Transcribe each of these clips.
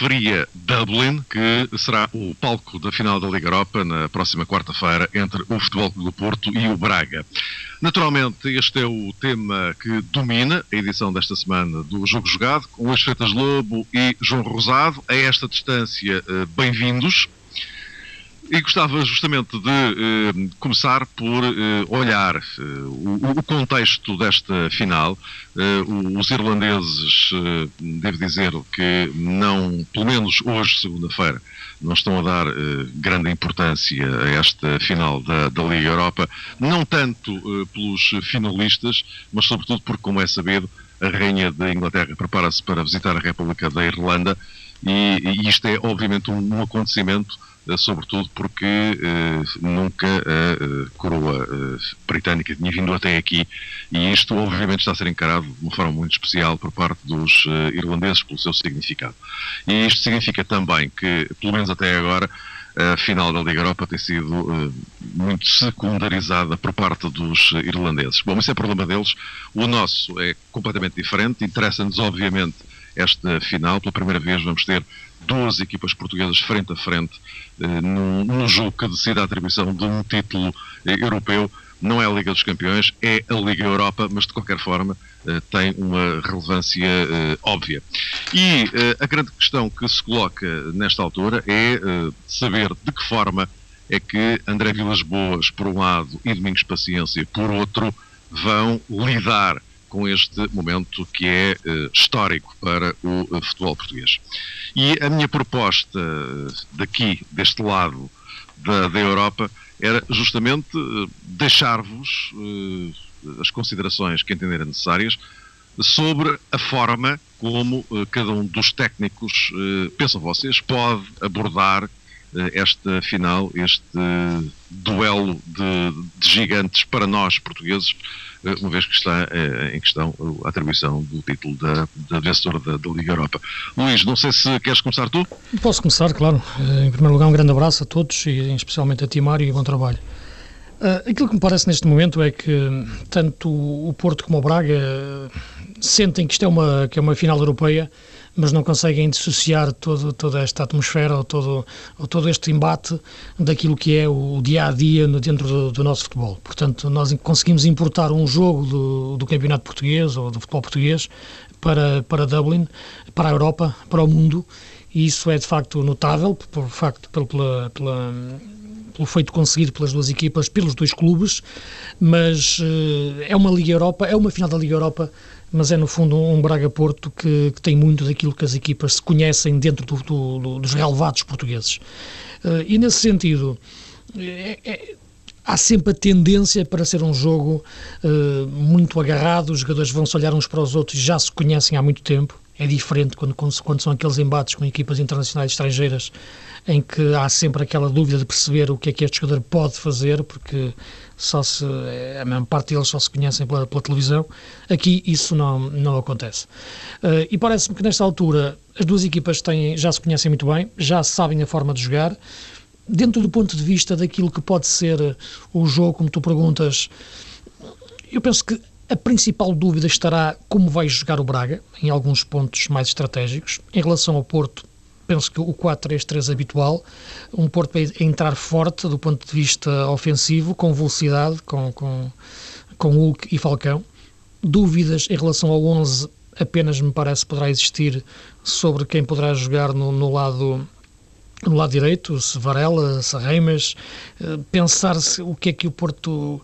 Fria Dublin, que será o palco da final da Liga Europa na próxima quarta-feira entre o Futebol do Porto e o Braga. Naturalmente, este é o tema que domina a edição desta semana do Jogo Jogado, com Luís Freitas Lobo e João Rosado. A esta distância, eh, bem-vindos. E gostava justamente de eh, começar por eh, olhar eh, o, o, contexto desta final. Eh, os irlandeses, eh, devo dizer que não, pelo menos hoje, segunda-feira, não estão a dar eh, grande importância a esta final da, da Liga Europa, não tanto pelos finalistas, mas sobretudo porque, como é sabido, a Rainha da Inglaterra prepara-se para visitar a República da Irlanda e, e isto é, obviamente, um, um acontecimento eh, sobretudo porque eh, nunca a eh, coroa britânica tinha vindo até aqui e isto obviamente está a ser encarado de uma forma muito especial por parte dos irlandeses pelo seu significado. E isto significa também que, pelo menos até agora, a final da Liga Europa tem sido muito secundarizada por parte dos irlandeses. Bom, isso é problema deles. O nosso é completamente diferente. Interessa-nos, obviamente, esta final. Pela primeira vez vamos ter duas equipas portuguesas frente a frente eh, num, num jogo que decide a atribuição de um título eh, europeu. Não é a Liga dos Campeões, é a Liga Europa, mas de qualquer forma eh, tem uma relevância eh, óbvia. E eh, a grande questão que se coloca nesta altura é eh, saber de que forma é que André Vilas Boas, por um lado, e Domingos Paciência, por outro, vão lidar com este momento que é uh, histórico para o uh, futebol português. E a minha proposta daqui, deste lado da, da Europa, era justamente deixar-vos as considerações que entenderem necessárias sobre a forma como cada um dos técnicos, pensam vocês, pode abordar esta final, este duelo de, de gigantes para nós portugueses, eh, uma vez que está eh, em questão a atribuição do título da, da vencedora da, da, Liga Europa. Luís, não sei se queres começar tu? Posso começar, claro. Eh, em primeiro lugar, um grande abraço a todos e especialmente a ti, Mário, e bom trabalho. Aquilo que me parece neste momento é que tanto o Porto como o Braga sentem que isto é uma, que é uma final europeia mas não conseguem dissociar todo, toda esta atmosfera ou todo, ou todo este embate daquilo que é o dia a dia dentro do, do nosso futebol. Portanto, nós conseguimos importar um jogo do, do campeonato português ou do futebol português para, para Dublin, para a Europa, para o mundo, e isso é de facto notável, por facto, pela, pela pelo feito conseguido pelas duas equipas, pelos dois clubes, mas uh, é uma Liga Europa, é uma final da Liga Europa mas é no fundo um Braga-Porto que, que, tem muito daquilo que as equipas se conhecem dentro do, do, do, dos relevados portugueses. Uh, e nesse sentido, é, é, há sempre a tendência para ser um jogo uh, muito agarrado, os jogadores vão se olhar uns para os outros e já se conhecem há muito tempo. É diferente quando, quando são aqueles embates com equipas internacionais estrangeiras em que há sempre aquela dúvida de perceber o que é que este jogador pode fazer, porque só se, a maior parte deles só se conhecem pela, pela televisão. Aqui isso não, não acontece. Uh, e parece-me que nesta altura as duas equipas têm, já se conhecem muito bem, já sabem a forma de jogar. Dentro do ponto de vista daquilo que pode ser o jogo, como tu perguntas, eu penso que a principal dúvida estará como vai jogar o Braga, em alguns pontos mais estratégicos. Em relação ao Porto, penso que o 4-3-3 habitual, um Porto a entrar forte do ponto de vista ofensivo, com velocidade, com, com, com Hulk e Falcão. Dúvidas em relação ao 11 apenas me parece poderá existir sobre quem poderá jogar no, no lado no lado direito, se Varela, se Reimas, eh, pensar se, o que é que o Porto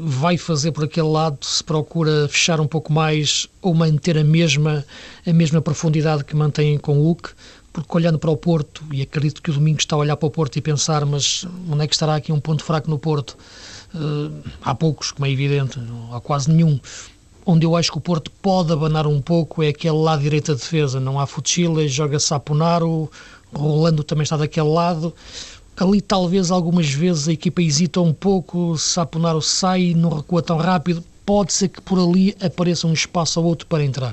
vai fazer por aquele lado, se procura fechar um pouco mais ou manter a mesma, a mesma profundidade que mantém com o Hulk, porque olhando para o Porto, e acredito que o Domingo está a olhar para o Porto e pensar, mas onde é que estará aqui um ponto fraco no Porto? Uh, há poucos, como é evidente, há quase nenhum. Onde eu acho que o Porto pode abanar um pouco é aquele lado direito da defesa. Não há Futsila, joga Saponaro, Rolando também está daquele lado. Ali talvez algumas vezes a equipa hesita um pouco, Saponaro sai e não recua tão rápido. Pode ser que por ali apareça um espaço ou outro para entrar.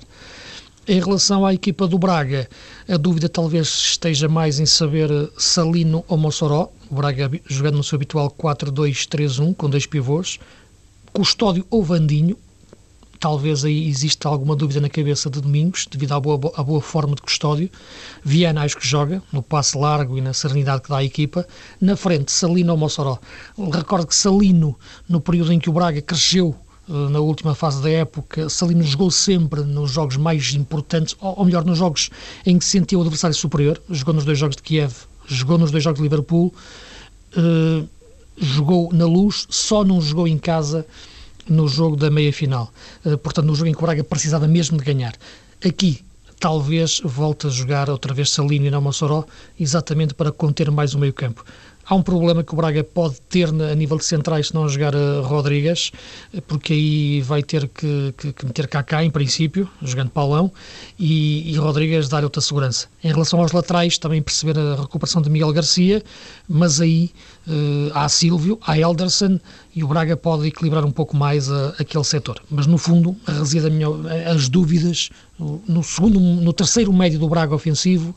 Em relação à equipa do Braga, a dúvida talvez esteja mais em saber Salino ou Mossoró. O Braga jogando no seu habitual 4-2-3-1, com dois pivôs. Custódio ou Vandinho. Talvez aí exista alguma dúvida na cabeça de Domingos, devido à boa, à boa forma de custódio. Viana acho que joga, no passe largo e na serenidade que dá à equipa. Na frente, Salino ou Mossoró. Recordo que Salino, no período em que o Braga cresceu eh, na última fase da época, Salino jogou sempre nos jogos mais importantes, ou melhor, nos jogos em que sentiu o adversário superior. Jogou nos dois jogos de Kiev, jogou nos dois jogos de Liverpool, uh, jogou na luz, só não jogou em casa no jogo da meia-final. Uh, portanto, no jogo em que o Braga precisava mesmo de ganhar. Aqui, talvez volte a jogar outra vez Salino e não Mossoró, exatamente para conter mais o meio-campo. Há um problema que o Braga pode ter a nível de centrais se não jogar a Rodrigues, porque aí vai ter que, que, que meter Kaká em princípio, jogando Paulão, e, e Rodrigues dar outra segurança. Em relação aos laterais, também perceber a recuperação de Miguel Garcia, mas aí uh, há Silvio, há Elderson, e o Braga pode equilibrar um pouco mais a, aquele setor. Mas no fundo, reside minha, as dúvidas no, segundo, no terceiro médio do Braga ofensivo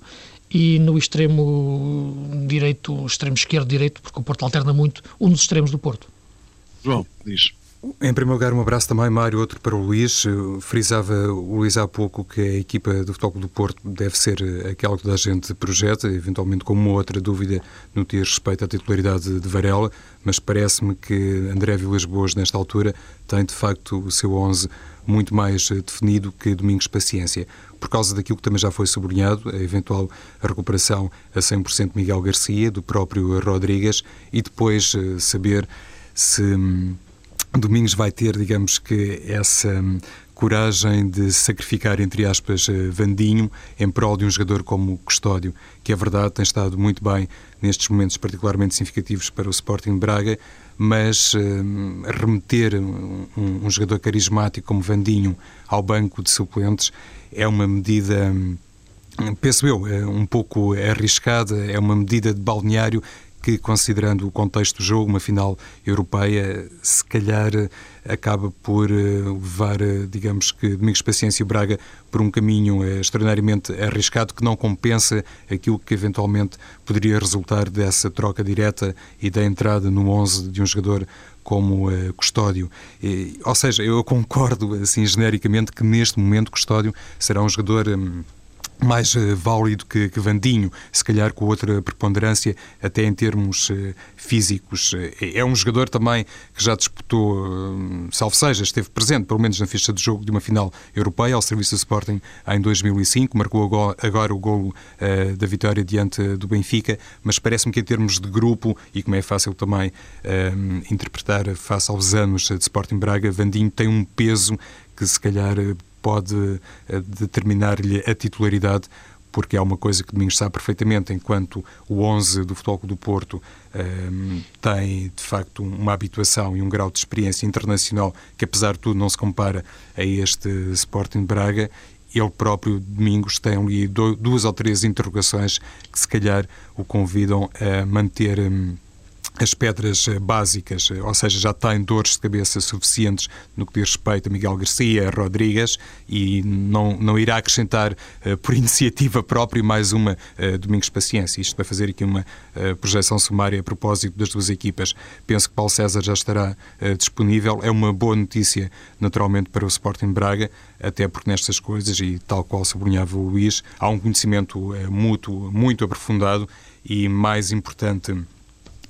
e no extremo direito, extremo esquerdo direito, porque o Porto alterna muito, um dos extremos do Porto. João, diz. Em primeiro lugar, um abraço também, Mário, outro para o Luís. Frisava o Luís há pouco que a equipa do Futebol do Porto deve ser aquela que toda a gente projeta, eventualmente com uma outra dúvida no que diz respeito à titularidade de Varela, mas parece-me que André Vilas Boas, nesta altura, tem de facto o seu 11 muito mais definido que Domingos Paciência por causa daquilo que também já foi sublinhado, a eventual recuperação a 100% de Miguel Garcia, do próprio Rodrigues, e depois eh, saber se hum, Domingos vai ter, digamos que, essa hum, coragem de sacrificar, entre aspas, eh, Vandinho em prol de um jogador como Custódio, que é verdade, tem estado muito bem nestes momentos particularmente significativos para o Sporting Braga, mas hum, remeter um, um, jogador carismático como Vandinho ao banco de suplentes é uma medida, penso eu, é um pouco arriscada, é uma medida de balneário que, considerando o contexto do jogo, uma final europeia, se calhar acaba por eh, levar, eh, digamos que, Domingos Paciência e Braga por um caminho eh, extraordinariamente arriscado que não compensa aquilo que eventualmente poderia resultar dessa troca direta e da entrada no 11 de um jogador como uh, Custódio. E, ou seja, eu concordo, assim, genericamente, que neste momento Custódio será um jogador. Um, mais uh, válido que, que, Vandinho, se calhar com outra preponderância, até em termos uh, físicos. É, é um jogador também que já disputou, salvo seja, esteve presente, pelo menos na ficha de jogo de uma final europeia ao serviço do Sporting em 2005, marcou agora, o gol uh, da vitória diante do Benfica, mas parece-me que em termos de grupo, e como é fácil também interpretar face aos anos de Sporting Braga, Vandinho tem um peso que se calhar pode eh, determinar-lhe a titularidade, porque é uma coisa que Domingos sabe perfeitamente, enquanto o 11 do Futebol do Porto um, ehm, tem, de facto, uma habituação e um grau de experiência internacional que, apesar de tudo, não se compara a este Sporting Braga, ele próprio, Domingos, tem ali duas ou três interrogações que, se calhar, o convidam a manter... Um, as pedras eh, básicas, eh, ou seja, já tem dores de cabeça suficientes no que diz respeito a Miguel Garcia, a Rodrigues, e não, não irá acrescentar uh, por iniciativa própria mais uma Domingos Paciência. Isto vai fazer aqui uma projeção sumária a propósito das duas equipas. Penso que Paulo César já estará disponível. É uma boa notícia, naturalmente, para o Sporting Braga, até porque nestas coisas, e tal qual sublinhava o Luís, há um conhecimento mútuo muito aprofundado e, mais importante,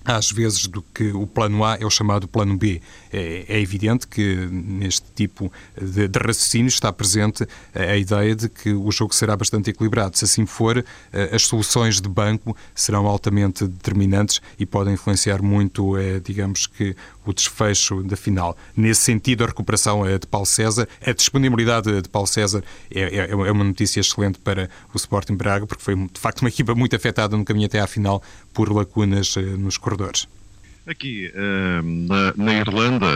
às vezes do que o plano A é o chamado plano B. É, é evidente que neste tipo de, de, raciocínio está presente a ideia de que o jogo será bastante equilibrado. Se assim for, as soluções de banco serão altamente determinantes e podem influenciar muito, é, digamos que, o desfecho da final. Nesse sentido, a recuperação é de Paulo César, a disponibilidade de Paulo César é, é, é uma notícia excelente para o Sporting Braga, porque foi de facto uma equipa muito afetada no caminho até à final por lacunas eh, nos corredores. Aqui, eh, na, na, Irlanda,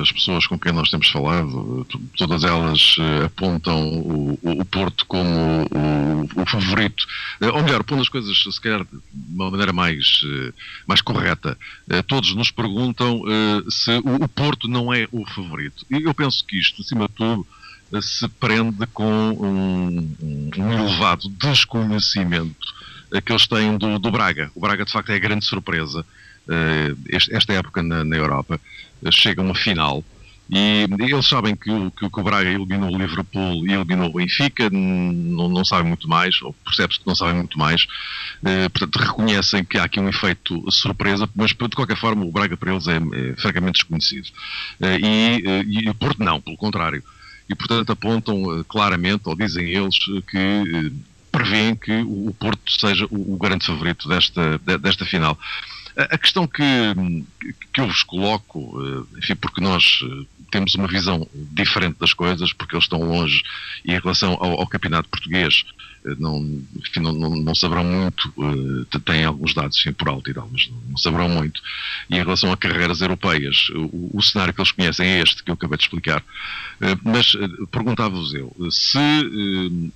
as pessoas com quem nós temos falado, todas elas eh, apontam o, o Porto como o, o, favorito. Eh, ou melhor, pondo as coisas, se calhar, de uma maneira mais, mais correta. Todos nos perguntam se o, Porto não é o favorito. E eu penso que isto, acima de tudo, se prende com um, um elevado desconhecimento que eles têm do, do Braga. O Braga, de facto, é a grande surpresa eh, esta época na, na Europa, eh, chega uma final E eles sabem que o, que o Braga eliminou o Liverpool e eliminou o Benfica, não, não sabem muito mais, ou percebe-se que não sabem muito mais. Eh, portanto, reconhecem que há aqui um efeito surpresa, mas de qualquer forma o Braga para eles é, é francamente desconhecido. Eh, e, eh, e o Porto não, pelo contrário. E, portanto, apontam claramente, ou dizem eles, que prevêem que o Porto seja o, o grande favorito desta, desta final. A questão que, que eu vos coloco, enfim, porque nós temos uma visão diferente das coisas, porque eles estão longe e em relação ao, ao campeonato português eh, não, enfim, não, não, não, saberão muito, têm alguns dados sim, por alto e tal, mas não saberão muito. E em relação a carreiras europeias, o, o cenário que eles conhecem é este que eu acabei de explicar. Mas perguntava-vos eu, se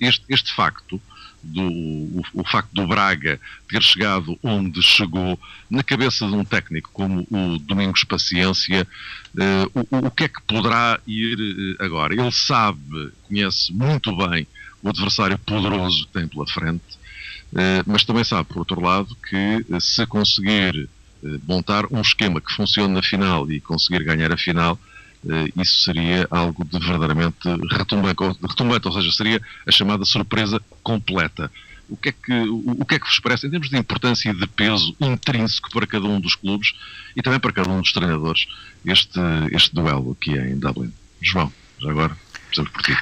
este, este facto do o, o, facto do Braga ter chegado onde chegou na cabeça de um técnico como o Domingos Paciência, uh, o, o, que é que poderá ir uh, agora? Ele sabe, conhece muito bem o adversário poderoso que tem pela frente, uh, mas também sabe, por outro lado, que se conseguir montar um esquema que funcione na final e conseguir ganhar a final, eh, isso seria algo de verdadeiramente retumbante, retumbante, ou seja, seria a chamada surpresa completa. O que, é que, o, que é que vos parece, em termos de importância e de peso intrínseco para cada um dos clubes e também para cada um dos treinadores, este, este duelo aqui em Dublin? João, já agora, precisamos por ti.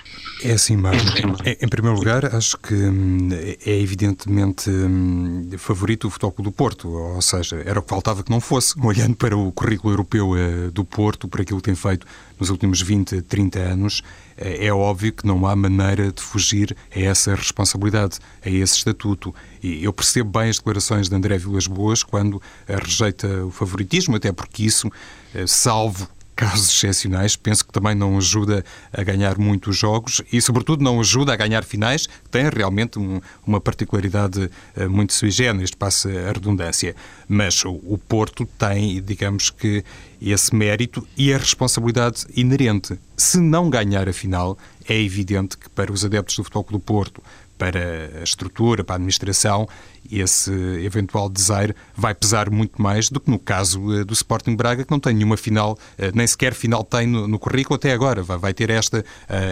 É assim, Mário. Em primeiro lugar, acho que hum, é evidentemente hum, favorito o Futebol do Porto, ou seja, era o que faltava que não fosse, olhando para o currículo europeu eh, do Porto, por aquilo que tem feito nos últimos 20, 30 anos, eh, é óbvio que não há maneira de fugir a essa responsabilidade, a esse estatuto. E eu percebo bem as declarações de André Vilas Boas quando rejeita o favoritismo, até porque isso, eh, salvo casos excepcionais, penso que também não ajuda a ganhar muitos jogos e, sobretudo, não ajuda a ganhar finais, que tem realmente um, uma particularidade uh, muito sui generis, passa a redundância. Mas o, o Porto tem, digamos que, esse mérito e a responsabilidade inerente. Se não ganhar a final, é evidente que para os adeptos do Futebol do Porto, para a estrutura, para a administração, esse eventual desaire vai pesar muito mais do que no caso uh, do Sporting Braga, que não tem nenhuma final, uh, nem sequer final tem no, no currículo até agora, vai, vai ter esta uh,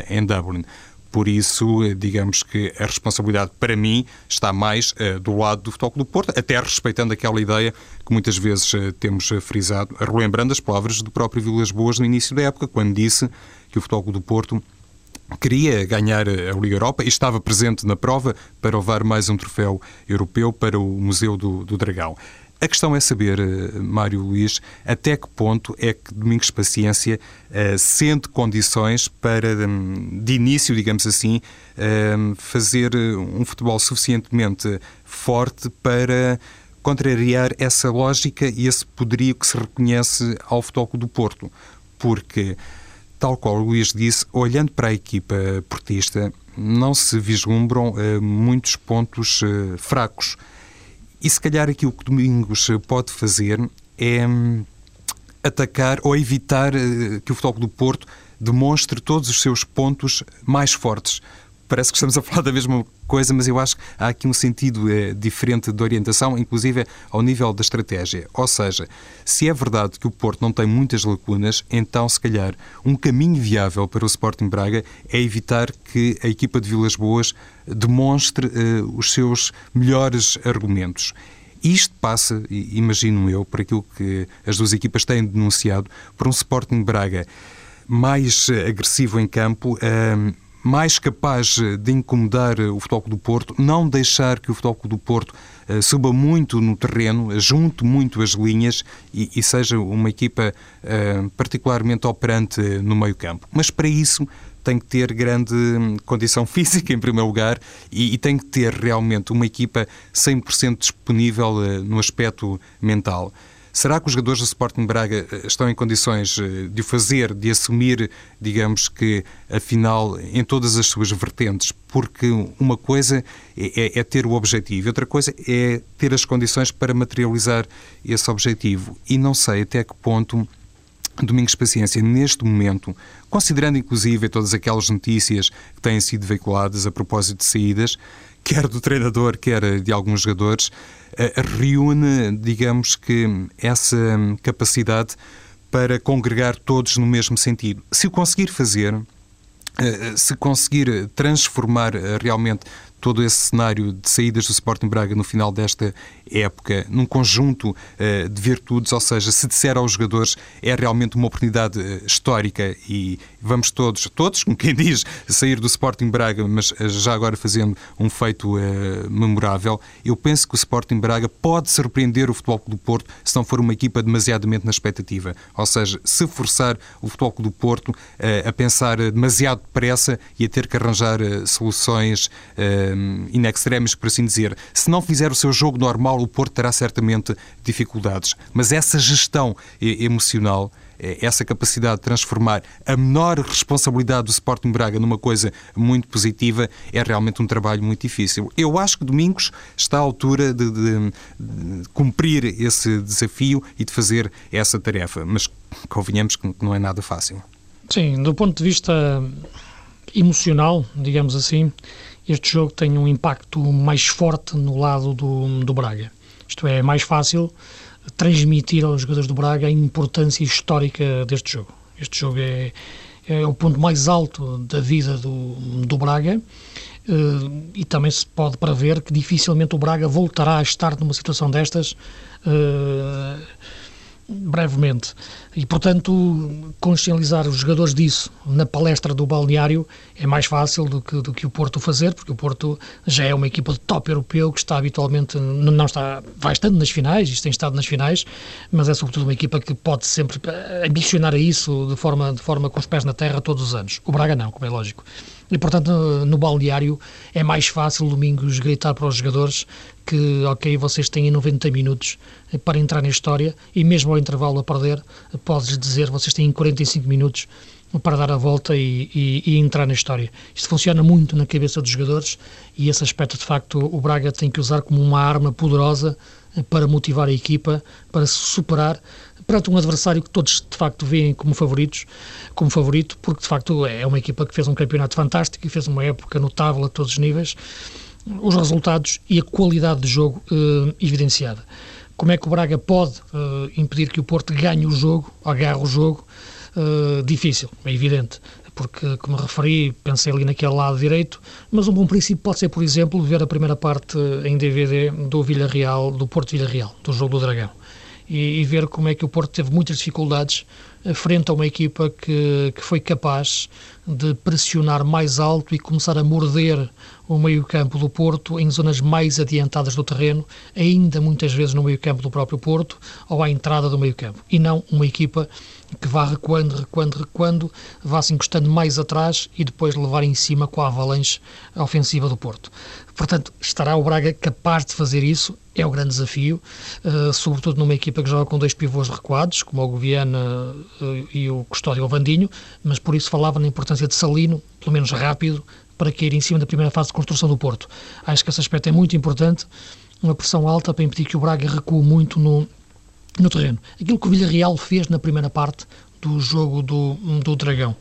em Dublin. Por isso, digamos que a responsabilidade para mim está mais do lado do Futebol do Porto, até respeitando aquela ideia que muitas vezes temos frisado, relembrando as palavras do próprio Vilas Boas no início da época, quando disse que o Futebol do Porto queria ganhar a Liga Europa e estava presente na prova para levar mais um troféu europeu para o Museu do, do Dragão. A questão é saber, eh, Mário Luís, até que ponto é que Domingos Paciência uh, sente condições para, um, de início, digamos assim, uh, fazer um futebol suficientemente forte para contrariar essa lógica e esse poderio que se reconhece ao futebol do Porto. Porque tal qual o Luís disse, olhando para a equipa portista, não se vislumbram uh, muitos pontos uh, fracos. E se calhar aqui o que Domingos pode fazer é um, atacar ou evitar uh, que o Futebol do Porto demonstre todos os seus pontos mais fortes parece que estamos a falar da mesma coisa, mas eu acho que há aqui um sentido é, diferente de orientação, inclusive ao nível da estratégia. Ou seja, se é verdade que o Porto não tem muitas lacunas, então, se calhar, um caminho viável para o Sporting Braga é evitar que a equipa de Vilas Boas demonstre uh, os seus melhores argumentos. Isto passa, imagino eu, por aquilo que as duas equipas têm denunciado, por um Sporting Braga mais agressivo em campo, uh, mais capaz de incomodar o Futebol do Porto, não deixar que o Futebol do Porto uh, suba muito no terreno, junte muito as linhas e, e seja uma equipa uh, particularmente operante no meio campo. Mas para isso tem que ter grande hum, condição física, em primeiro lugar, e, e tem que ter realmente uma equipa 100% disponível uh, no aspecto mental. Será que os jogadores do Sporting Braga eh, estão em condições eh, de o fazer, de assumir, digamos que, a final em todas as suas vertentes? Porque uma coisa é, é, é ter o objetivo, outra coisa é ter as condições para materializar esse objetivo. E não sei até que ponto Domingos Paciência, neste momento, considerando inclusive todas aquelas notícias que têm sido veiculadas a propósito de saídas, quer do treinador, quer de alguns jogadores, reúne, digamos que, essa capacidade para congregar todos no mesmo sentido. Se o conseguir fazer, se conseguir transformar realmente todo esse cenário de saídas do Sporting Braga no final desta época, num conjunto de virtudes, ou seja, se disser aos jogadores é realmente uma oportunidade histórica e vamos todos, todos, como quem diz, sair do Sporting Braga, mas uh, já agora fazendo um feito memorável, eu penso que o Sporting Braga pode surpreender o Futebol Clube do Porto se não for uma equipa demasiadamente na expectativa. Ou seja, se forçar o Futebol Clube do Porto a pensar demasiado depressa e a ter que arranjar soluções in extremis, por assim dizer. Se não fizer o seu jogo normal, o Porto terá certamente dificuldades. Mas essa gestão emocional eh, essa capacidade de transformar a menor responsabilidade do Sporting Braga numa coisa muito positiva é realmente um trabalho muito difícil. Eu acho que Domingos está à altura de, de, de cumprir esse desafio e de fazer essa tarefa, mas convenhamos que não é nada fácil. Sim, do ponto de vista emocional, digamos assim, este jogo tem um impacto mais forte no lado do, do Braga. Isto é, é mais fácil transmitir aos jogadores do Braga a importância histórica deste jogo. Este jogo é, é o ponto mais alto da vida do, do Braga uh, e também se pode prever que dificilmente o Braga voltará a estar numa situação destas uh, brevemente. E, portanto, consciencializar os jogadores disso na palestra do balneário é mais fácil do que, do que o Porto fazer, porque o Porto já é uma equipa de top europeu que está habitualmente, não está, vai estando nas finais, isto tem estado nas finais, mas é sobretudo uma equipa que pode sempre ambicionar a isso de forma, de forma com os pés na terra todos os anos. O Braga não, como é lógico. E, portanto, no balneário é mais fácil, Domingos, gritar para os jogadores que, ok, vocês têm 90 minutos para entrar na história e mesmo ao intervalo a perder, podes dizer vocês têm 45 minutos para dar a volta e, e, e, entrar na história. Isto funciona muito na cabeça dos jogadores e esse aspecto, de facto, o Braga tem que usar como uma arma poderosa para motivar a equipa, para se superar perante um adversário que todos, de facto, veem como favoritos, como favorito, porque, de facto, é uma equipa que fez um campeonato fantástico e fez uma época notável a todos os níveis, os resultados e a qualidade de jogo eh, evidenciada. Como é que o Braga pode uh, impedir que o Porto ganhe o jogo, agarre o jogo? Uh, difícil, é evidente, porque, como referi, pensei ali naquele lado direito, mas um bom princípio pode ser, por exemplo, ver a primeira parte em DVD do Villarreal, do Porto Villarreal, do jogo do Dragão, e, e ver como é que o Porto teve muitas dificuldades eh, frente a uma equipa que, que foi capaz de pressionar mais alto e começar a morder o meio-campo do Porto em zonas mais adiantadas do terreno, ainda muitas vezes no meio-campo do próprio Porto ou à entrada do meio-campo, e não uma equipa que vá recuando, recuando, recuando, vá se encostando mais atrás e depois levar em cima com a avalanche ofensiva do Porto. Portanto, estará o Braga capaz de fazer isso? É o grande desafio, uh, sobretudo numa equipa que joga com dois pivôs recuados, como o Goviana uh, e o Custódio Ovandinho, mas por isso falava na importância de Salino, pelo menos rápido, para cair em cima da primeira fase de construção do Porto. Acho que esse aspecto é muito importante, uma pressão alta para impedir que o Braga recue muito no, no terreno. Aquilo que o Villarreal fez na primeira parte do jogo do, do Dragão.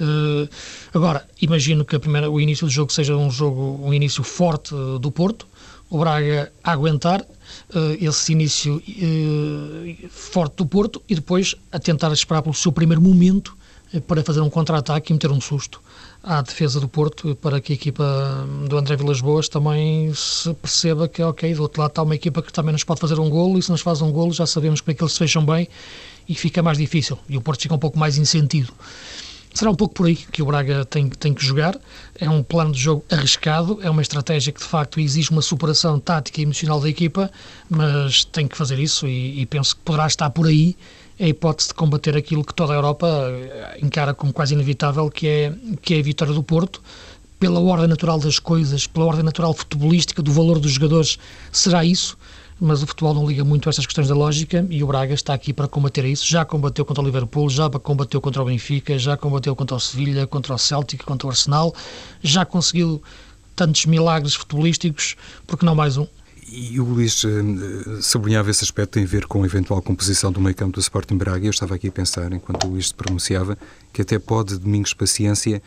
Uh, agora, imagino que primeira, o início do jogo seja um jogo, um início forte uh, do Porto, o Braga a aguentar uh, esse início forte do Porto e depois a tentar esperar pelo seu primeiro momento para fazer um contra-ataque e meter um susto à defesa do Porto para que a equipa do André Vilas Boas também se perceba que, ok, do outro lado está uma equipa que também nos pode fazer um golo e se nos faz um golo já sabemos como é que eles se fecham bem e fica mais difícil e o Porto fica um pouco mais insentido. Será um pouco por aí que o Braga tem, tem que jogar. É um plano de jogo arriscado, é uma estratégia que de facto exige uma superação tática e emocional da equipa, mas tem que fazer isso e, e penso que poderá estar por aí a hipótese de combater aquilo que toda a Europa eh, encara como quase inevitável, que é, que é a vitória do Porto. Pela ordem natural das coisas, pela ordem natural futebolística, do valor dos jogadores, será isso mas o futebol não liga muito a estas questões da lógica e o Braga está aqui para combater isso. Já combateu contra o Liverpool, já combateu contra o Benfica, já combateu contra o Sevilha, contra o Celtic, contra o Arsenal, já conseguiu tantos milagres futebolísticos, porque não mais um? E o Luís uh, sublinhava esse aspecto, tem a ver com a eventual composição do meio campo do Sporting Braga. Eu estava aqui a pensar, enquanto o Luís se pronunciava, que até pode, Domingos Paciência,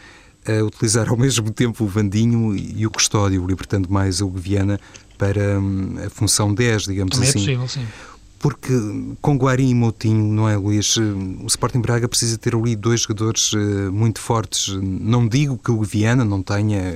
uh, utilizar ao mesmo tempo o Vandinho e o Custódio, libertando mais o Viana para um, a função 10, digamos Também assim. é possível, sim porque com Guarim e Moutinho, não é, Luís? O Sporting Braga precisa ter ali dois jogadores muito fortes. Não digo que o Viana não tenha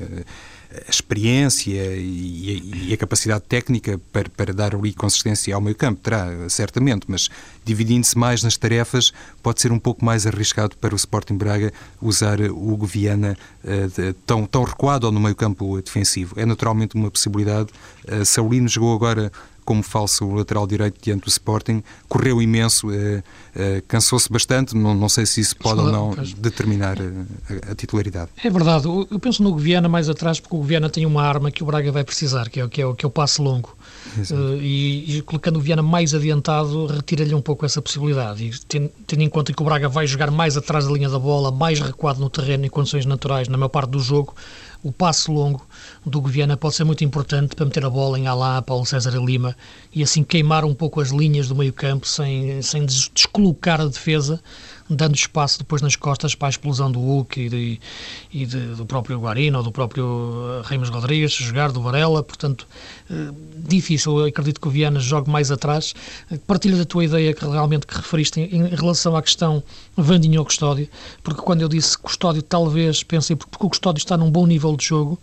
a experiência e, e, a capacidade técnica para, para dar ali consistência ao meio campo, terá, certamente, mas dividindo-se mais nas tarefas, pode ser um pouco mais arriscado para o Sporting Braga usar o Hugo Viana uh, tão, tão recuado no meio campo defensivo. É naturalmente uma possibilidade. Uh, Saulino jogou agora como falso lateral direito diante do Sporting, correu imenso, eh, eh, cansou-se bastante, não, não sei se isso pode ou não determinar a, a, titularidade. É verdade, eu penso no Guiana mais atrás, porque o Guiana tem uma arma que o Braga vai precisar, que é, que é, que é o passe longo. Uh, e, e, colocando o Viana mais adiantado, retira-lhe um pouco essa possibilidade. E tendo, tendo, em conta que o Braga vai jogar mais atrás da linha da bola, mais recuado no terreno em condições naturais, na maior parte do jogo, o passo longo do Guiana pode ser muito importante para meter a bola em Alá, Paulo César e Lima e assim queimar um pouco as linhas do meio campo sem, sem descolocar a defesa dando espaço depois nas costas para a explosão do Hulk e, de, e de, do próprio Guarino ou do próprio eh, Ramos Rodrigues, jogar do Varela, portanto, eh, difícil. Eu acredito que o Viana jogue mais atrás. Partilho da tua ideia que realmente que referiste em, em relação à questão Vandinho ou Custódio, porque quando eu disse Custódio, talvez pensei porque o Custódio está num bom nível de jogo.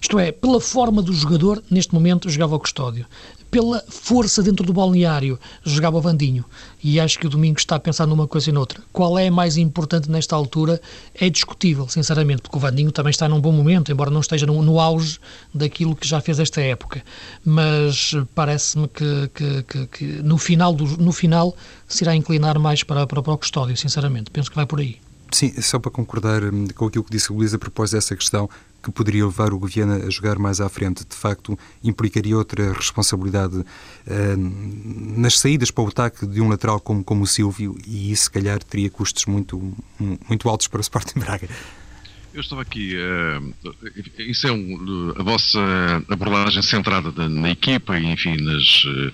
Isto é, pela forma do jogador, neste momento jogava o Custódio pela força dentro do balneário, jogava o Vandinho. E acho que o Domingo está a pensar numa coisa e noutra. Qual é mais importante nesta altura é discutível, sinceramente, porque o Vandinho também está num bom momento, embora não esteja no, no auge daquilo que já fez esta época. Mas parece-me que, que, que, que, no, final do, no final se irá inclinar mais para, para, para o Custódio, sinceramente. Penso que vai por aí. Sim, só para concordar hum, com aquilo que disse o Luís a propósito dessa questão, que poderia levar o Guiana a jogar mais à frente, de facto, implicaria outra responsabilidade uh, nas saídas para o ataque de um lateral como, como o Silvio, e isso, se calhar, teria custos muito, muito altos para o Sporting Braga. Eu estava aqui. Uh, isso é um, a vossa abordagem centrada na equipa e, enfim, nas, uh,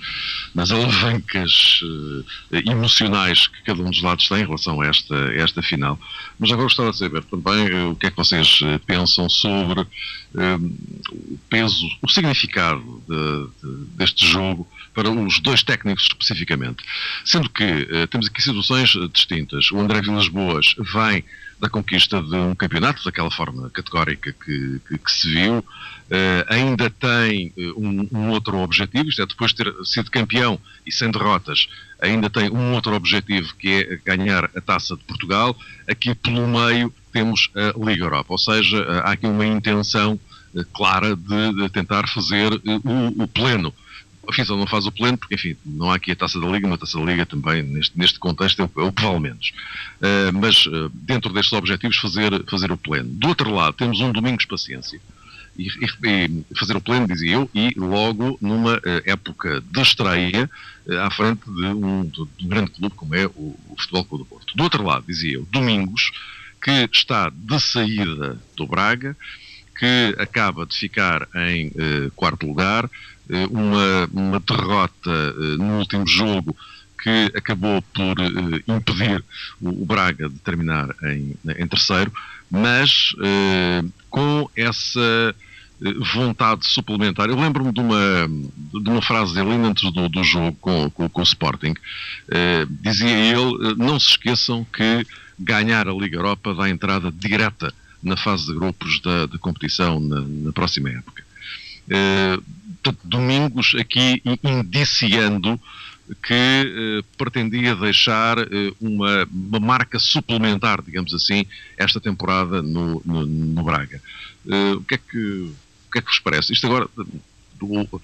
nas alavancas uh, emocionais que cada um dos lados tem em relação a esta, a esta final. Mas agora gostava de saber também o que é que vocês pensam sobre o peso, o significado de, de, deste jogo para os dois técnicos especificamente. Sendo que temos aqui situações distintas. O André Vilas Boas vem da conquista de um campeonato, daquela forma categórica que, que, que se viu. Uh, ainda tem um, um, outro objetivo, isto é, depois de ter sido campeão e sem derrotas, ainda tem um outro objetivo que é ganhar a taça de Portugal. Aqui pelo meio temos a Liga Europa, ou seja, há aqui uma intenção clara de, de, tentar fazer o, o pleno a FIFA não faz o pleno, porque, enfim, não há aqui a taça da Liga, mas taça da Liga também, neste, neste contexto, é o, é o que vale menos. Uh, mas, uh, dentro destes objetivos, fazer, fazer o pleno. Do outro lado, temos um Domingos Paciência. E, e, e fazer o pleno, dizia eu, e logo numa uh, época de estreia à frente de um, de um, grande clube como é o, o Futebol Clube do Porto. Do outro lado, dizia eu, Domingos, que está de saída do Braga, que acaba de ficar em quarto lugar, uma, uma derrota eh, no último jogo que acabou por eh, impedir o, Braga de terminar em, em terceiro, mas com essa vontade suplementar. Eu lembro-me de uma, de uma frase dele antes do, do jogo com, com, com o Sporting. dizia ele: não se esqueçam que ganhar a Liga Europa dá entrada direta na fase de grupos da, da competição na, na próxima época. Uh, Domingos aqui indiciando que uh, pretendia deixar uh, uma, uma, marca suplementar, digamos assim, esta temporada no, no, no Braga. Uh, o, que é que, o que é que vos parece? Isto agora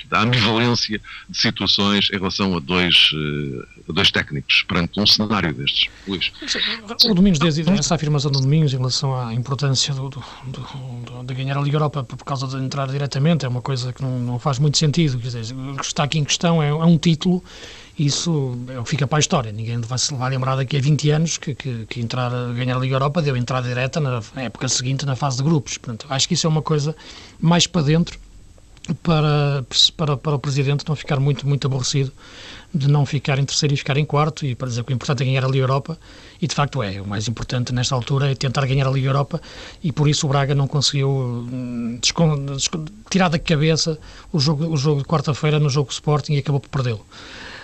da ambivalência de situações em relação a dois, eh, a dois técnicos perante um cenário destes. Luís. O Domingos desde essa afirmação do Domingos em relação à importância do, do, do, de ganhar a Liga Europa por causa de entrar diretamente é uma coisa que não, não faz muito sentido. Quer dizer, o que está aqui em questão é, é um título isso é fica para a história. Ninguém vai se lembrar daqui a 20 anos que, que, que entrar, ganhar a Liga Europa deu entrada direta na época seguinte na fase de grupos. Portanto, acho que isso é uma coisa mais para dentro para, para, para o Presidente não ficar muito, muito aborrecido de não ficar em terceiro e ficar em quarto e para dizer que o importante é ganhar a Liga Europa e de facto é, o mais importante nesta altura é tentar ganhar a Liga Europa e por isso o Braga não conseguiu hum, tirar da cabeça o jogo, o jogo de quarta-feira no jogo Sporting e acabou por perdê-lo.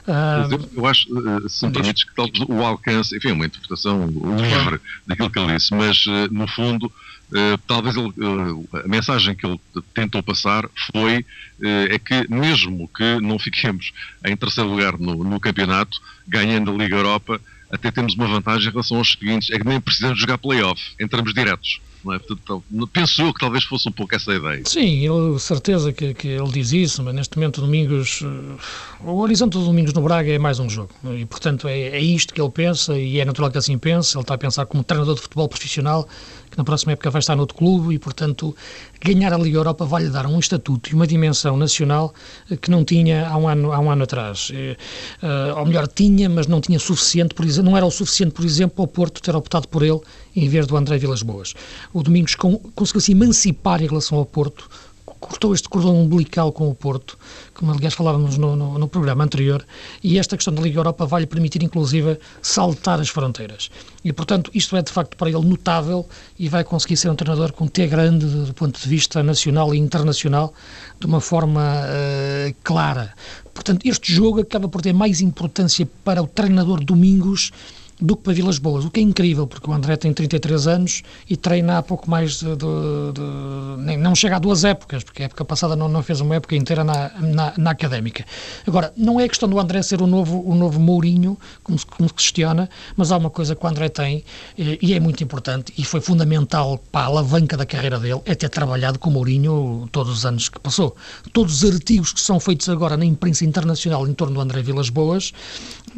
Uh, eu acho, uh, se me permites, que talvez o alcance, enfim, é uma interpretação livre daquilo que ele disse, mas uh, no fundo, talvez ele, a mensagem que ele tentou passar foi é que mesmo que não fiquemos em terceiro lugar no, no campeonato, ganhando a Liga Europa, até temos uma vantagem em relação aos seguintes, é que nem precisamos jogar playoff, entramos diretos. Não é? Portanto, eu que talvez fosse um pouco essa ideia. Sim, ele, certeza que, que ele diz isso, mas neste momento, Domingos, eh, o horizonte do Domingos no Braga é mais um jogo. E, portanto, é, é isto que ele pensa e é natural que assim pense. Ele está a pensar como treinador de futebol profissional que na próxima época vai estar no outro clube e, portanto, ganhar a Liga Europa vai-lhe dar um estatuto e uma dimensão nacional eh, que não tinha há um ano, há um ano atrás. Uh, ou melhor, tinha, mas não tinha suficiente, por exemplo, não era o suficiente, por exemplo, ao Porto ter optado por ele em vez do André Vilas Boas. O Domingos conseguiu se emancipar em relação ao Porto, cortou este cordão umbilical com o Porto, como aliás falávamos no, no, no, programa anterior, e esta questão da Liga Europa vai-lhe permitir, inclusive, saltar as fronteiras. E, portanto, isto é de facto para ele notável e vai conseguir ser um treinador com T grande do ponto de vista nacional e internacional, de uma forma uh, clara. Portanto, este jogo acaba por ter mais importância para o treinador Domingos do que para Vilas Boas, o que é incrível, porque o André tem 33 anos e treina há pouco mais de. de, de nem, não chega a duas épocas, porque a época passada não, não fez uma época inteira na, na, na, académica. Agora, não é questão do André ser o novo, o novo Mourinho, como se, como se questiona, mas há uma coisa que o André tem e, e é muito importante e foi fundamental para a alavanca da carreira dele, é ter trabalhado com o Mourinho todos os anos que passou. Todos os artigos que são feitos agora na imprensa internacional em torno do André Vilas Boas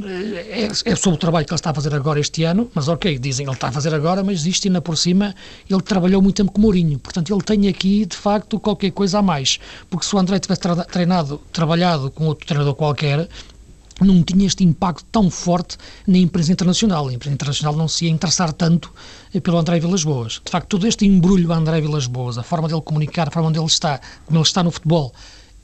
é, é sobre o trabalho que ele está a fazer agora este ano, mas ok, dizem ele está a fazer agora, mas isto ainda por cima, ele trabalhou muito tempo com Mourinho, portanto ele tem aqui de facto qualquer coisa a mais, porque se o André tivesse treinado, trabalhado com outro treinador qualquer, não tinha este impacto tão forte na imprensa internacional. A imprensa internacional não se ia interessar tanto eh, pelo André Vilas Boas. De facto, todo este embrulho André Vilas Boas, a forma dele comunicar, a forma onde ele está, como ele está no futebol,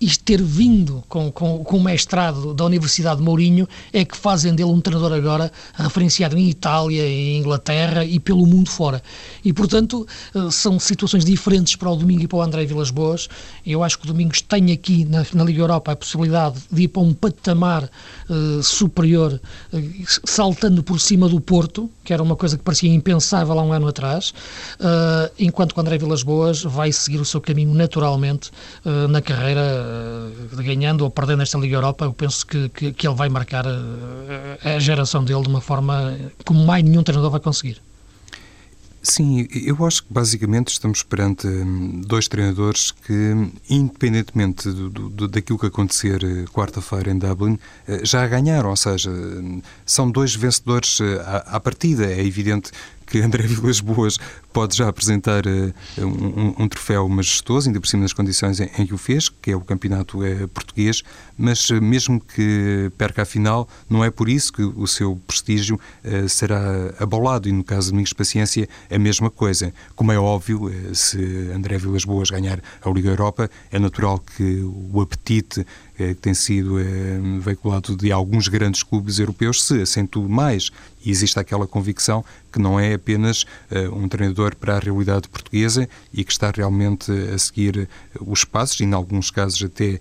e ter vindo com, com, com o mestrado da Universidade de Mourinho é que fazem dele um treinador agora referenciado em Itália, em Inglaterra e pelo mundo fora. E, portanto, eh, são situações diferentes para o Domingo e para o André Vilas Boas. Eu acho que o Domingos tem aqui na, na Liga Europa a possibilidade de ir para um patamar uh, superior, uh, saltando por cima do Porto, que era uma coisa que parecia impensável há um ano atrás, enquanto que o André Vilas Boas vai seguir o seu caminho naturalmente na carreira uh, ganhando ou perdendo esta Liga Europa, eu penso que, que, que ele vai marcar a, eh, a geração dele de uma forma como mais nenhum treinador vai conseguir. Sim, eu acho que basicamente estamos perante hum, dois treinadores que, independentemente do, do, daquilo que acontecer eh, quarta-feira em Dublin, já ganharam, ou seja, hum, são dois vencedores à, à partida. É evidente que André Vilas Boas pode já apresentar uh, um, um, troféu majestoso, ainda por cima das condições em, em, que o fez, que é o campeonato uh, português, mas uh, mesmo que perca a final, não é por isso que o seu prestígio será abalado, e no caso de Domingos Paciência, a mesma coisa. Como é óbvio, se André Vilas Boas ganhar a Liga Europa, é natural que o apetite que tem sido veiculado de alguns grandes clubes europeus se acentue mais e existe aquela convicção que não é apenas um treinador para a realidade portuguesa e que está realmente a seguir os passos, e em alguns casos até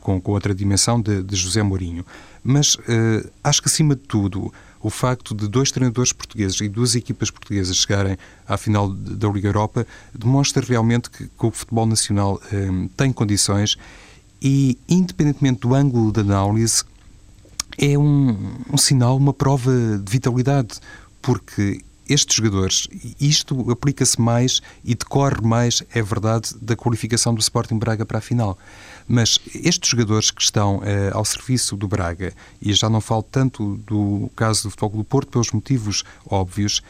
com, outra dimensão, de, José Mourinho. Mas acho que, acima de tudo, o facto de dois treinadores portugueses e duas equipas portuguesas chegarem à final da Liga Europa demonstra realmente que, que o futebol nacional tem condições e, independentemente do ângulo de análise, é um, um sinal, uma prova de vitalidade, porque estes jogadores, isto aplica-se mais e decorre mais, é verdade, da qualificação do Sporting Braga para a final. Mas estes jogadores que estão eh, ao serviço do Braga, e já não falo tanto do caso do Futebol do Porto, pelos motivos óbvios,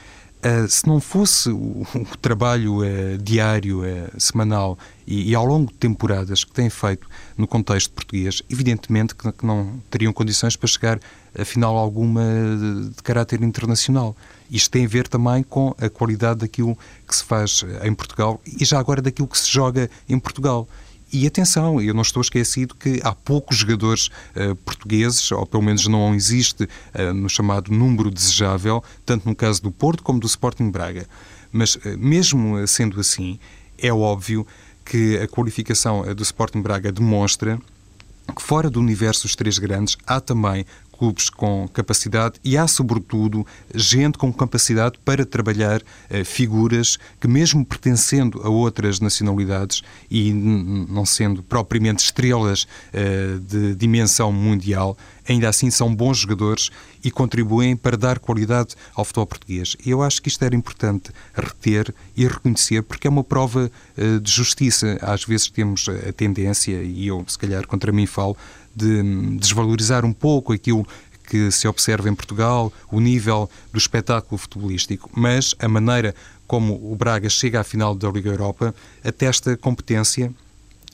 Uh, se não fosse o, o trabalho uh, diário, uh, semanal e, e, ao longo de temporadas que têm feito no contexto português, evidentemente que, que não teriam condições para chegar a final alguma de, de, caráter internacional. Isto tem a ver também com a qualidade daquilo que se faz em Portugal e já agora daquilo que se joga em Portugal. E atenção, eu não estou esquecido que há poucos jogadores uh, portugueses, ou pelo menos não existe uh, no chamado número desejável, tanto no caso do Porto como do Sporting Braga. Mas, uh, mesmo sendo assim, é óbvio que a qualificação do Sporting Braga demonstra que fora do universo dos três grandes há também clubes com capacidade e há, sobretudo, gente com capacidade para trabalhar eh, figuras que, mesmo pertencendo a outras nacionalidades e não sendo propriamente estrelas eh, de dimensão mundial, ainda assim são bons jogadores e contribuem para dar qualidade ao futebol português. Eu acho que isto era importante reter e reconhecer, porque é uma prova uh, de justiça. Às vezes temos a tendência, e eu se calhar contra mim falo, de desvalorizar um pouco aquilo que se observa em Portugal, o nível do espetáculo futebolístico, mas a maneira como o Braga chega à final da Liga Europa atesta competência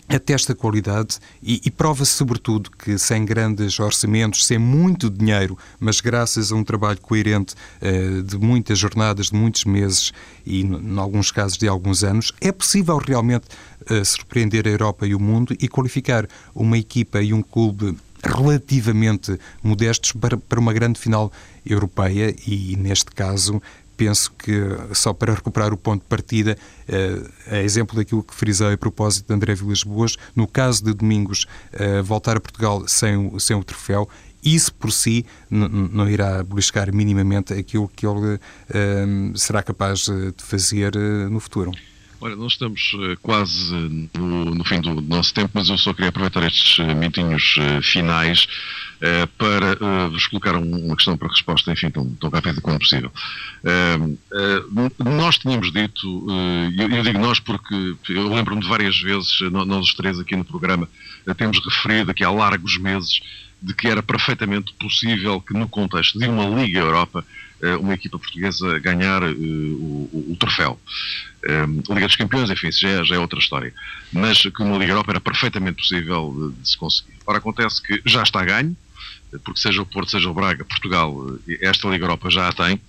atesta qualidade e, e prova-se sobretudo que sem grandes orçamentos, sem muito dinheiro, mas graças a um trabalho coerente uh, de muitas jornadas, de muitos meses e, em alguns casos, de alguns anos, é possível realmente uh, surpreender a Europa e o mundo e qualificar uma equipa e um clube relativamente modestos para, para uma grande final europeia e, neste caso, penso que, só para recuperar o ponto de partida, a exemplo daquilo que frisei a propósito de André Vilas Boas, no caso de Domingos eh, voltar a Portugal sem o, sem o troféu, isso por si não irá beliscar minimamente aquilo que ele eh, será capaz de fazer no futuro. Olha, nós estamos quase no, no, fim do nosso tempo, mas eu só queria aproveitar estes minutinhos finais para vos colocar um, uma questão para resposta, enfim, tão, tão rápida quanto possível. Uh, nós tínhamos dito, eu, eu, digo nós porque eu lembro-me de várias vezes, nós os três aqui no programa, temos referido aqui há largos meses de que era perfeitamente possível que no contexto de uma Liga Europa uma equipa portuguesa ganhar o, o, troféu. Um, Liga dos Campeões, enfim, isso já é, já é, outra história. Mas que uma Liga Europa era perfeitamente possível de, de se conseguir. Ora, acontece que já está ganho, porque seja o Porto, seja o Braga, Portugal, eh, esta Liga Europa já a tem.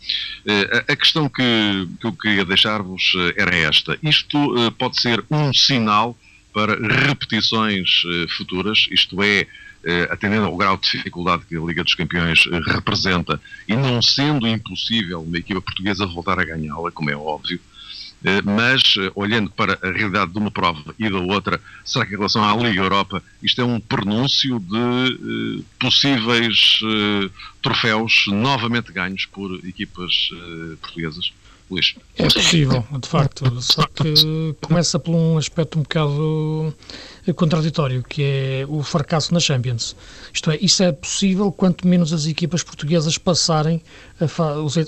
Eh, a questão que, que eu queria deixar-vos eh, era esta. Isto pode ser um sinal para repetições futuras, isto é, atendendo ao grau de dificuldade que a Liga dos Campeões representa e não sendo impossível uma equipa portuguesa voltar a ganhá-la, como é óbvio, mas eh, olhando para a realidade de uma prova e da outra, será que em relação à Liga Europa isto é um pronúncio de uh, possíveis troféus novamente ganhos por equipas portuguesas? Luís. É possível, de facto, só que começa por um aspecto um bocado contraditório, que é o fracasso na Champions. Isto é, isso é possível quanto menos as equipas portuguesas passarem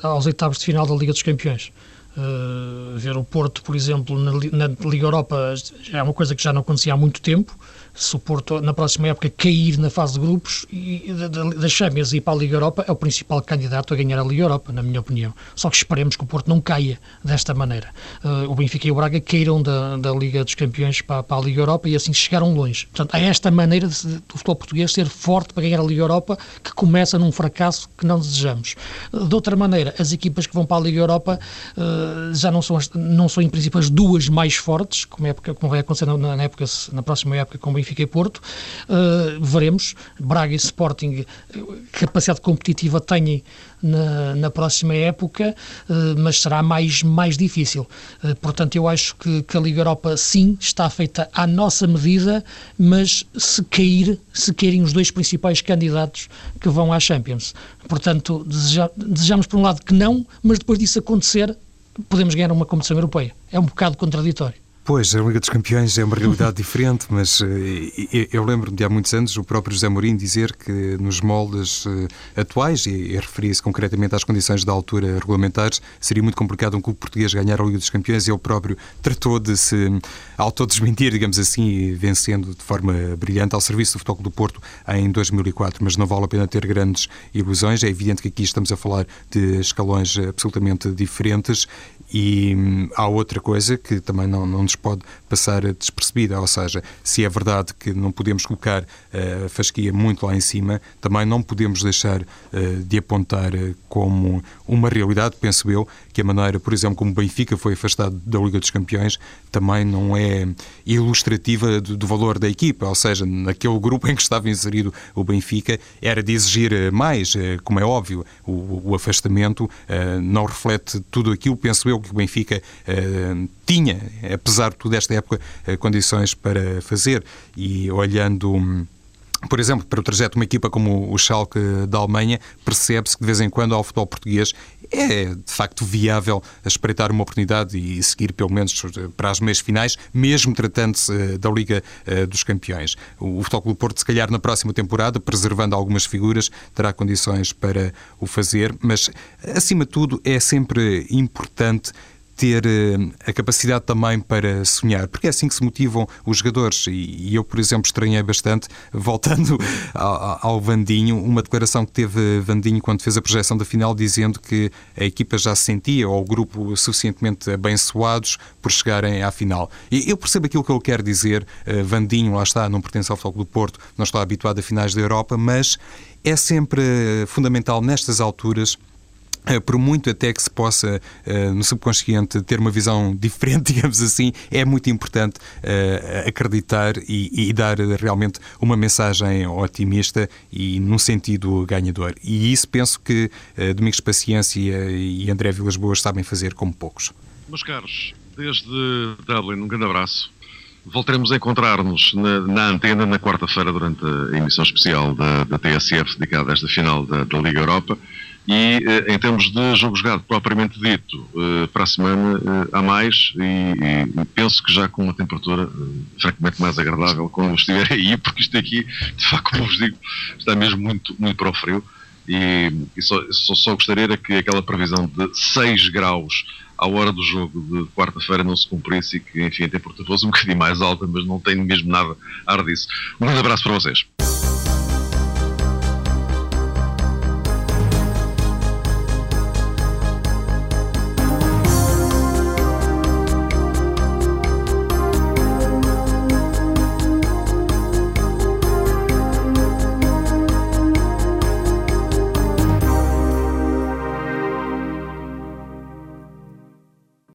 aos oitavos de final da Liga dos Campeões. Uh, ver o Porto, por exemplo, na, na, Liga Europa é uma coisa que já não acontecia há muito tempo se o Porto, na próxima época, cair na fase de grupos e das Champions e para a Liga Europa, é o principal candidato a ganhar a Liga Europa, na minha opinião. Só que esperemos que o Porto não caia desta maneira. Uh, o Benfica e o Braga caíram da, da Liga dos Campeões para, para, a Liga Europa e assim chegaram longe. Portanto, há esta maneira de, do futebol português ser forte para ganhar a Liga Europa, que começa num fracasso que não desejamos. De outra maneira, as equipas que vão para a Liga Europa uh, já não são, as, não são, em princípio, as duas mais fortes, como, época, como vai acontecer na, na, época, na próxima época com o Benfica e Porto. Uh, veremos. Braga e Sporting, capacidade competitiva têm na, na próxima época, uh, mas será mais, mais difícil. Uh, portanto, eu acho que, que a Liga Europa, sim, está feita à nossa medida, mas se cair, se caírem os dois principais candidatos que vão à Champions. Portanto, deseja, desejamos por um lado que não, mas depois disso acontecer, podemos ganhar uma competição europeia. É um bocado contraditório. Pois, a Liga dos Campeões é uma realidade diferente, mas eh, eu lembro-me de há muitos anos o próprio José Mourinho dizer que nos moldes eh, atuais, e referia-se concretamente às condições da altura regulamentares, seria muito complicado um clube português ganhar a Liga dos Campeões e ele próprio tratou de se autodesmentir, digamos assim, vencendo de forma brilhante ao serviço do Futebol do Porto em 2004, mas não vale a pena ter grandes ilusões. É evidente que aqui estamos a falar de escalões absolutamente diferentes e hum, há outra coisa que também não, não nos pode passar despercebida, ou seja, se é verdade que não podemos colocar eh, a fasquia muito lá em cima, também não podemos deixar uh, de apontar uh, como uma realidade, penso eu, que a maneira, por exemplo, como Benfica foi afastado da Liga dos Campeões, também não é ilustrativa do, do, valor da equipa, ou seja, naquele grupo em que estava inserido o Benfica, era de exigir mais, como é óbvio, o, o afastamento não reflete tudo aquilo, penso eu, que o Benfica tinha, apesar de toda esta época, condições para fazer. E olhando. Um, por exemplo, para o trajeto de uma equipa como o Schalke da Alemanha, percebe-se que de vez em quando ao futebol português é de facto viável espreitar uma oportunidade e seguir pelo menos para as meias finais, mesmo tratando-se eh, da Liga eh, dos Campeões. O Futebol Clube Porto, se calhar na próxima temporada, preservando algumas figuras, terá condições para o fazer, mas acima de tudo é sempre importante ter eh, a capacidade também para sonhar, porque é assim que se motivam os jogadores. E eu, por exemplo, estranhei bastante, voltando ao Vandinho, uma declaração que teve Vandinho quando fez a projeção da final, dizendo que a equipa já se sentia, ou o grupo, suficientemente abençoados por chegarem à final. E eu percebo aquilo que ele quer dizer. Eh, Vandinho, lá está, não pertence ao Futebol do Porto, não está habituado a finais da Europa, mas é sempre fundamental nestas alturas eh, por muito até que se possa, uh, no subconsciente, ter uma visão diferente, digamos assim, é muito importante uh, acreditar e, e, dar realmente uma mensagem otimista e num sentido ganhador. E isso penso que Domingos Paciência e André Vilas Boas sabem fazer como poucos. Meus caros, desde Dublin, um grande abraço. Voltaremos a encontrar-nos na, na, antena na quarta-feira durante a emissão especial da, da TSF dedicada a esta final da, da Liga Europa. E eh, em termos de jogo jogado propriamente dito, eh, para a semana eh, há mais e, e, penso que já com uma temperatura francamente mais agradável quando estiver aí, porque isto aqui, de facto, como vos digo, está mesmo muito, muito para o frio. E, e só, só, só gostaria que aquela previsão de 6 graus à hora do jogo de quarta-feira não se cumprisse e que, enfim, a temperatura fosse um bocadinho mais alta, mas não tenho mesmo nada a ar disso. Um grande abraço para vocês.